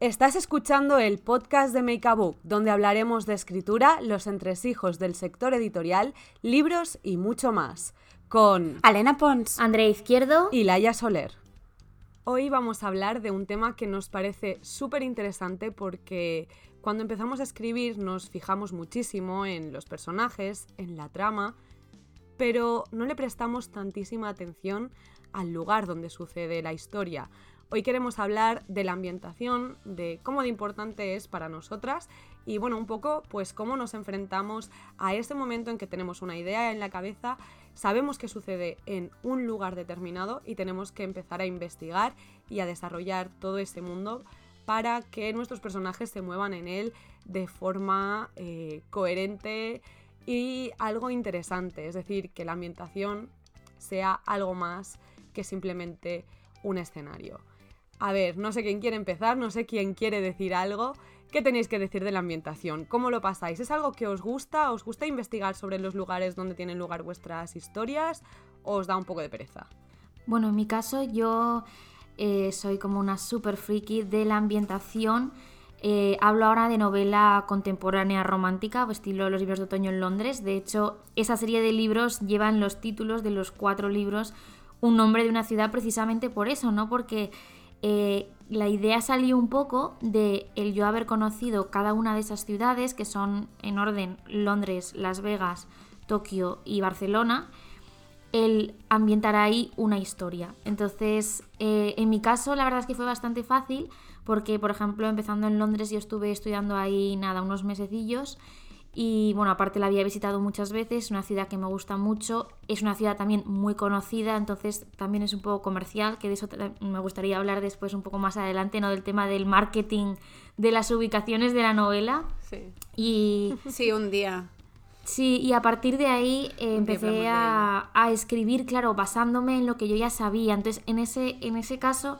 Estás escuchando el podcast de Make a Book, donde hablaremos de escritura, los entresijos del sector editorial, libros y mucho más. Con Alena Pons, Andrea Izquierdo y Laia Soler. Hoy vamos a hablar de un tema que nos parece súper interesante porque cuando empezamos a escribir nos fijamos muchísimo en los personajes, en la trama, pero no le prestamos tantísima atención al lugar donde sucede la historia. Hoy queremos hablar de la ambientación, de cómo de importante es para nosotras y bueno, un poco pues cómo nos enfrentamos a ese momento en que tenemos una idea en la cabeza, sabemos que sucede en un lugar determinado y tenemos que empezar a investigar y a desarrollar todo ese mundo para que nuestros personajes se muevan en él de forma eh, coherente y algo interesante, es decir, que la ambientación sea algo más que simplemente un escenario. A ver, no sé quién quiere empezar, no sé quién quiere decir algo. ¿Qué tenéis que decir de la ambientación? ¿Cómo lo pasáis? ¿Es algo que os gusta? ¿Os gusta investigar sobre los lugares donde tienen lugar vuestras historias? ¿O os da un poco de pereza? Bueno, en mi caso yo eh, soy como una super friki de la ambientación. Eh, hablo ahora de novela contemporánea romántica, estilo Los libros de otoño en Londres. De hecho, esa serie de libros llevan los títulos de los cuatro libros un nombre de una ciudad precisamente por eso, ¿no? Porque eh, la idea salió un poco de el yo haber conocido cada una de esas ciudades, que son en orden Londres, Las Vegas, Tokio y Barcelona, el ambientar ahí una historia. Entonces, eh, en mi caso, la verdad es que fue bastante fácil, porque, por ejemplo, empezando en Londres, yo estuve estudiando ahí nada, unos mesecillos y bueno, aparte la había visitado muchas veces, es una ciudad que me gusta mucho, es una ciudad también muy conocida, entonces también es un poco comercial, que de eso me gustaría hablar después un poco más adelante, ¿no? Del tema del marketing de las ubicaciones de la novela. Sí. Y... Sí, un día. Sí, y a partir de ahí eh, empecé a, a, escribir, claro, basándome en lo que yo ya sabía. Entonces, en ese, en ese caso,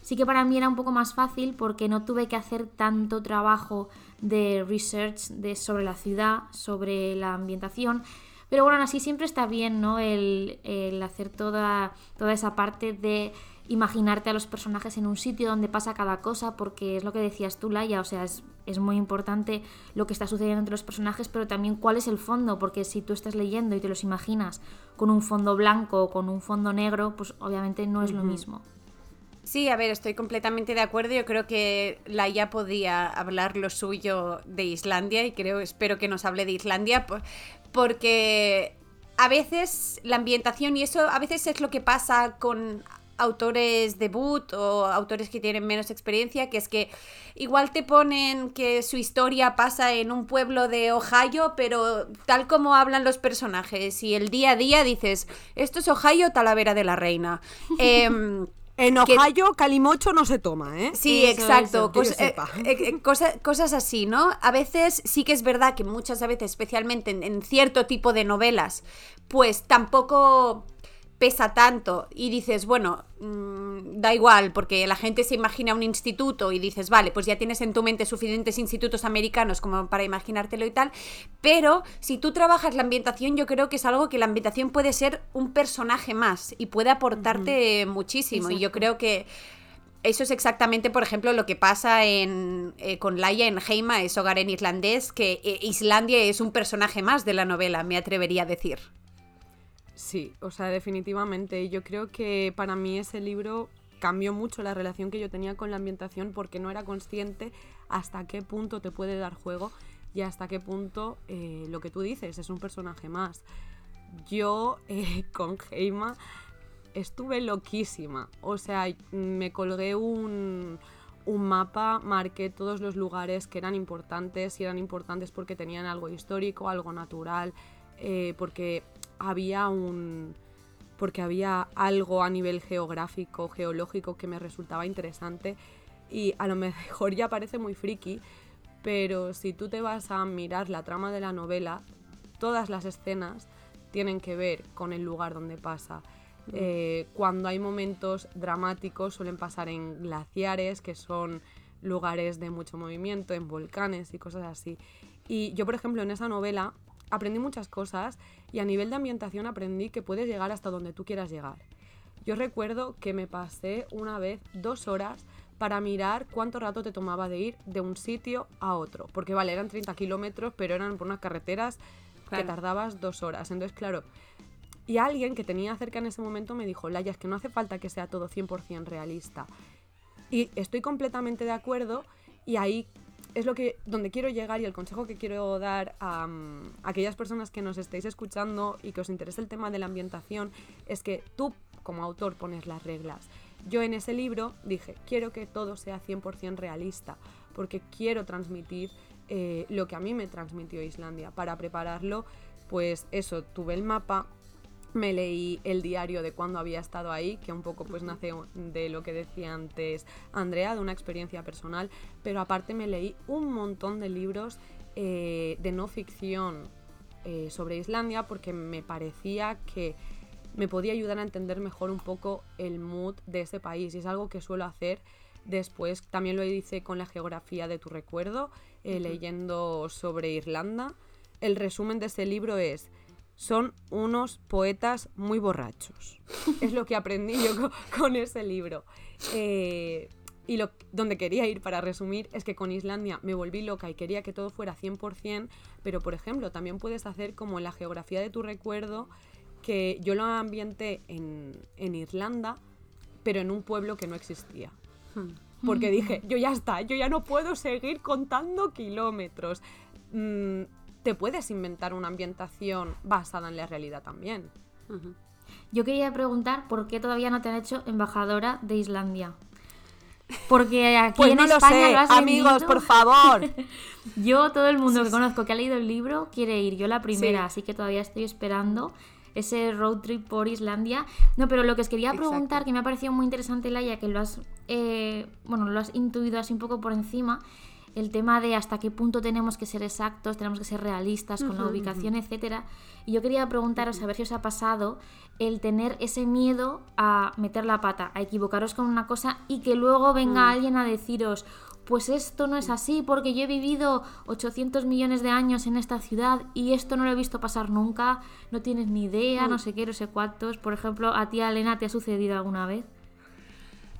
sí que para mí era un poco más fácil porque no tuve que hacer tanto trabajo de research de, sobre la ciudad, sobre la ambientación. Pero bueno, así siempre está bien, ¿no? El, hacer toda, toda esa parte de imaginarte a los personajes en un sitio donde pasa cada cosa, porque es lo que decías tú, Laia, o sea, es, es, muy importante lo que está sucediendo entre los personajes, pero también cuál es el fondo, porque si tú estás leyendo y te los imaginas con un fondo blanco o con un fondo negro, pues obviamente no es lo mismo. Sí, a ver, estoy completamente de acuerdo. Yo creo que Laia podía hablar lo suyo de Islandia y creo, espero que nos hable de Islandia porque a veces la ambientación y eso a veces es lo que pasa con autores debut o autores que tienen menos experiencia, que es que igual te ponen que su historia pasa en un pueblo de Ohio, pero tal como hablan los personajes y el día a día dices, esto es Ohio, Talavera de la Reina. eh, en Ohio, calimocho no se toma, ¿eh? Sí, exacto. Eh, eh, eh, cosas así, ¿no? A veces sí que es verdad que muchas veces, especialmente en cierto tipo de novelas, pues tampoco pesa tanto y dices, bueno, mm, da igual, porque la gente se imagina un instituto y dices, vale, pues ya tienes en tu mente suficientes institutos americanos como para imaginártelo y tal, pero si tú trabajas la ambientación, yo creo que es algo que la ambientación puede ser un personaje más y puede aportarte muchísimo. Y yo creo que... Eso es exactamente, por ejemplo, lo que pasa en, eh, con Laia en Heima, es hogar en islandés, que eh, Islandia es un personaje más de la novela, me atrevería a decir. Sí, o sea, definitivamente. Yo creo que para mí ese libro cambió mucho la relación que yo tenía con la ambientación porque no era consciente hasta qué punto te puede dar juego y hasta qué punto eh, lo que tú dices es un personaje más. Yo eh, con Heima estuve loquísima. O sea, me colgué un, un mapa, marqué todos los lugares que eran importantes y eran importantes porque tenían algo histórico, algo natural, eh, porque había un porque había algo a nivel geográfico, geológico que me resultaba interesante y a lo mejor ya parece muy friki, pero si tú te vas a mirar la trama de la novela, todas las escenas tienen que ver con el lugar donde pasa. Mm. Eh, cuando hay momentos dramáticos suelen pasar en glaciares, que son lugares de mucho movimiento, en volcanes y cosas así. Y yo, por ejemplo, en esa novela aprendí muchas cosas y a nivel de ambientación aprendí que puedes llegar hasta donde tú quieras llegar. Yo recuerdo que me pasé una vez dos horas para mirar cuánto rato te tomaba de ir de un sitio a otro. Porque vale, eran 30 kilómetros, pero eran por unas carreteras que tardabas dos horas. Entonces, claro, y alguien que tenía cerca en ese momento me dijo, Laia, es que no hace falta que sea todo 100% realista. Y estoy completamente de acuerdo y ahí es lo que donde quiero llegar y el consejo que quiero dar a, mm, aquellas personas que nos estéis escuchando y que os interese el tema de la ambientación es que tú como autor pones las reglas. Yo en ese libro dije, quiero que todo sea 100% realista, porque quiero transmitir eh, lo que a mí me transmitió Islandia. Para prepararlo, pues eso, tuve el mapa, me leí el diario de cuando había estado ahí, que un poco pues nace de lo que decía antes Andrea, de una experiencia personal, pero aparte me leí un montón de libros eh, de no ficción eh, sobre Islandia porque me parecía que me podía ayudar a entender mejor un poco el mood de ese país y es algo que suelo hacer después, también lo hice con la geografía de tu recuerdo, eh, leyendo sobre Irlanda. El resumen de ese libro es son unos poetas muy borrachos. es lo que aprendí yo con, ese libro. Eh, y lo, donde quería ir para resumir es que con Islandia me volví loca y quería que todo fuera 100%, pero por ejemplo también puedes hacer como en la geografía de tu recuerdo, que yo lo ambienté en, en Irlanda, pero en un pueblo que no existía. Hmm. Porque dije, yo ya está, yo ya no puedo seguir contando kilómetros. Mm, te puedes inventar una ambientación basada en la realidad también. Yo quería preguntar por qué todavía no te han hecho embajadora de Islandia. Porque aquí pues en no España lo, sé. Amigos, por favor. yo, todo el mundo que conozco que ha leído el libro, quiere ir. Yo la primera, así que todavía estoy esperando ese road trip por Islandia. No, pero lo que os quería preguntar, que me ha parecido muy interesante, Laia, que lo has, eh, bueno, lo has intuido así un poco por encima, el tema de hasta qué punto tenemos que ser exactos, tenemos que ser realistas con la ubicación, etcétera. Y yo quería preguntaros a ver si os ha pasado el tener ese miedo a meter la pata, a equivocaros con una cosa y que luego venga mm. alguien a deciros, pues esto no es así porque yo he vivido 800 millones de años en esta ciudad y esto no lo he visto pasar nunca, no tienes ni idea, no mm. sé qué, no sé cuántos. Por ejemplo, ¿a ti, Elena, te ha sucedido alguna vez?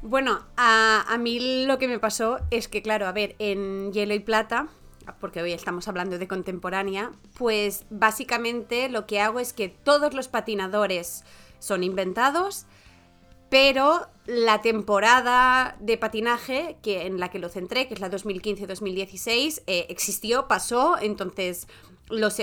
Bueno, a, mí lo que me pasó es que, claro, a ver, en Hielo y Plata, porque hoy estamos hablando de contemporánea, pues básicamente lo que hago es que todos los patinadores son inventados, pero la temporada de patinaje que en la que lo centré, que es la 2015-2016, eh, existió, pasó, entonces los,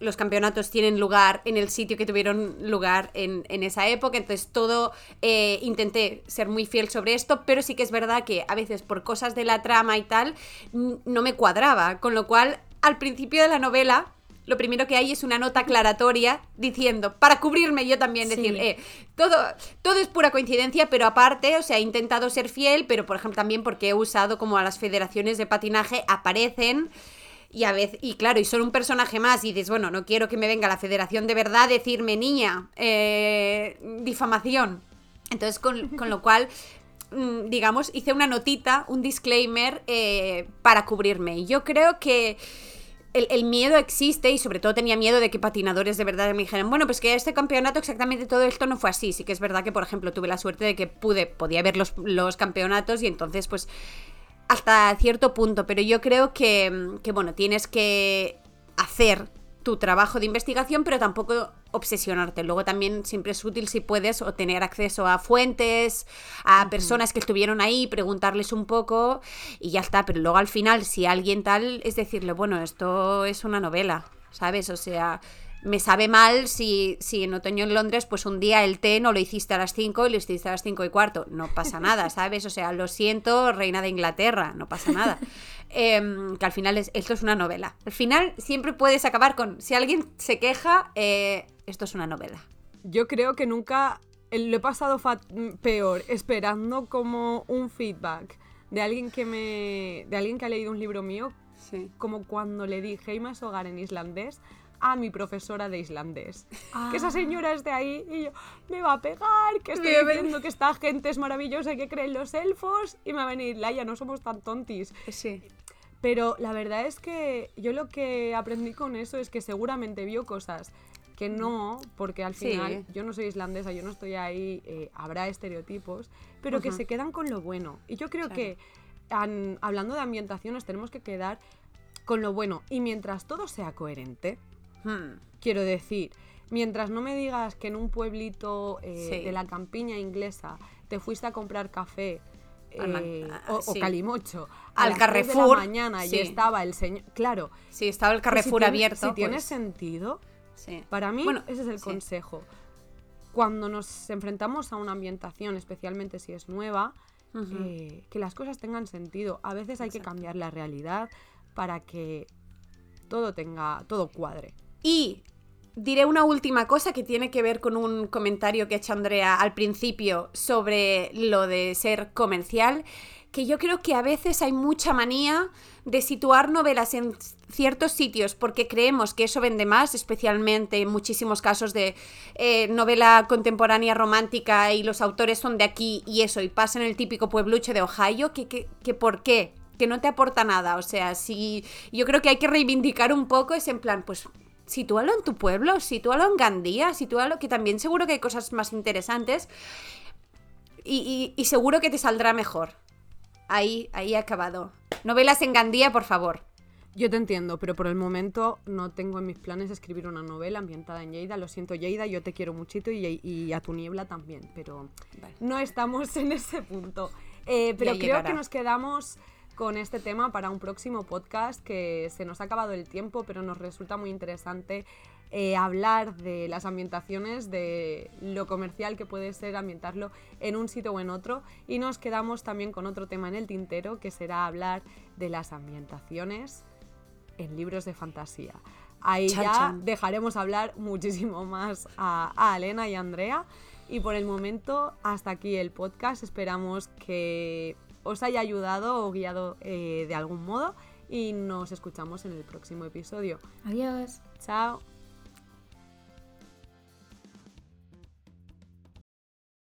los, campeonatos tienen lugar en el sitio que tuvieron lugar en, esa época, entonces todo eh, intenté ser muy fiel sobre esto, pero sí que es verdad que a veces por cosas de la trama y tal no me cuadraba, con lo cual al principio de la novela lo primero que hay es una nota aclaratoria diciendo, para cubrirme yo también, decir, eh, todo, todo es pura coincidencia, pero aparte, o sea, he intentado ser fiel, pero por ejemplo también porque he usado como a las federaciones de patinaje aparecen y a veces, y claro, y son un personaje más, y dices, bueno, no quiero que me venga la federación de verdad a decirme, niña, eh, difamación. Entonces, con, lo cual, mm, digamos, hice una notita, un disclaimer eh, para cubrirme. Y yo creo que el, miedo existe y sobre todo tenía miedo de que patinadores de verdad me dijeran, bueno, pues que este campeonato exactamente todo esto no fue así. Sí que es verdad que, por ejemplo, tuve la suerte de que pude, podía ver los, los campeonatos y entonces pues hasta cierto punto, pero yo creo que, bueno, tienes que hacer tu trabajo de investigación, pero tampoco obsesionarte. Luego también siempre es útil si puedes o tener acceso a fuentes, a personas que estuvieron ahí, preguntarles un poco y ya está. Pero luego al final, si alguien tal, es decirle, bueno, esto es una novela, ¿sabes? O sea, me sabe mal si, si en otoño en Londres, pues un día el té no lo hiciste a las 5 y lo hiciste a las 5 y cuarto. No pasa nada, ¿sabes? O sea, lo siento, reina de Inglaterra, no pasa nada. Em, que al final es, esto es una novela. Al final siempre puedes acabar con, si alguien se queja, eh, esto es una novela. Yo creo que nunca lo he pasado peor esperando como un feedback de alguien que me de alguien que ha leído un libro mío como cuando le dije Heimas Hogar en islandés a mi profesora de islandés. Que esa señora es de ahí y yo, me va a pegar, que estoy diciendo que esta gente es maravillosa y que creen los elfos y me va a venir, Laia, no somos tan tontis. Sí. Pero la verdad es que yo lo que aprendí con eso es que seguramente vio cosas que no, porque al final yo no soy islandesa, yo no estoy ahí, eh, habrá estereotipos, pero que se quedan con lo bueno. Y yo creo que hablando de ambientación nos tenemos que quedar con lo bueno. Y mientras todo sea coherente, hmm. quiero decir, mientras no me digas que en un pueblito eh, de la campiña inglesa te fuiste a comprar café eh, o, calimocho al Carrefour de la mañana y estaba el señor claro sí estaba el Carrefour abierto si tiene pues. Para mí bueno, ese es el consejo. Cuando nos enfrentamos a una ambientación especialmente si es nueva eh, que las cosas tengan sentido. A veces hay que cambiar la realidad para que todo tenga todo cuadre. Y diré una última cosa que tiene que ver con un comentario que ha hecho Andrea al principio sobre lo de ser comercial, que yo creo que a veces hay mucha manía de situar novelas en ciertos sitios porque creemos que eso vende más, especialmente en muchísimos casos de eh, novela contemporánea romántica y los autores son de aquí y eso, y pasa en el típico puebluche de Ohio, que, que, que ¿por qué? que no te aporta nada, o sea, si yo creo que hay que reivindicar un poco ese en plan, pues sitúalo en tu pueblo, sitúalo en Gandía, sitúalo, que también seguro que hay cosas más interesantes y, seguro que te saldrá mejor. Ahí, ahí acabado. Novelas en Gandía, por favor. Yo te entiendo, pero por el momento no tengo en mis planes escribir una novela ambientada en Lleida. Lo siento, Lleida, yo te quiero muchito y, a tu niebla también, pero no estamos en ese punto. Eh, pero creo que nos quedamos con este tema para un próximo podcast que se nos ha acabado el tiempo, pero nos resulta muy interesante eh, hablar de las ambientaciones, de lo comercial que puede ser ambientarlo en un sitio o en otro. Y nos quedamos también con otro tema en el tintero, que será hablar de las ambientaciones en libros de fantasía. Ahí ya dejaremos hablar muchísimo más a, a Elena y a Andrea. Y por el momento, hasta aquí el podcast. Esperamos que os haya ayudado o guiado eh, de algún modo y nos escuchamos en el próximo episodio. Adiós. Chao.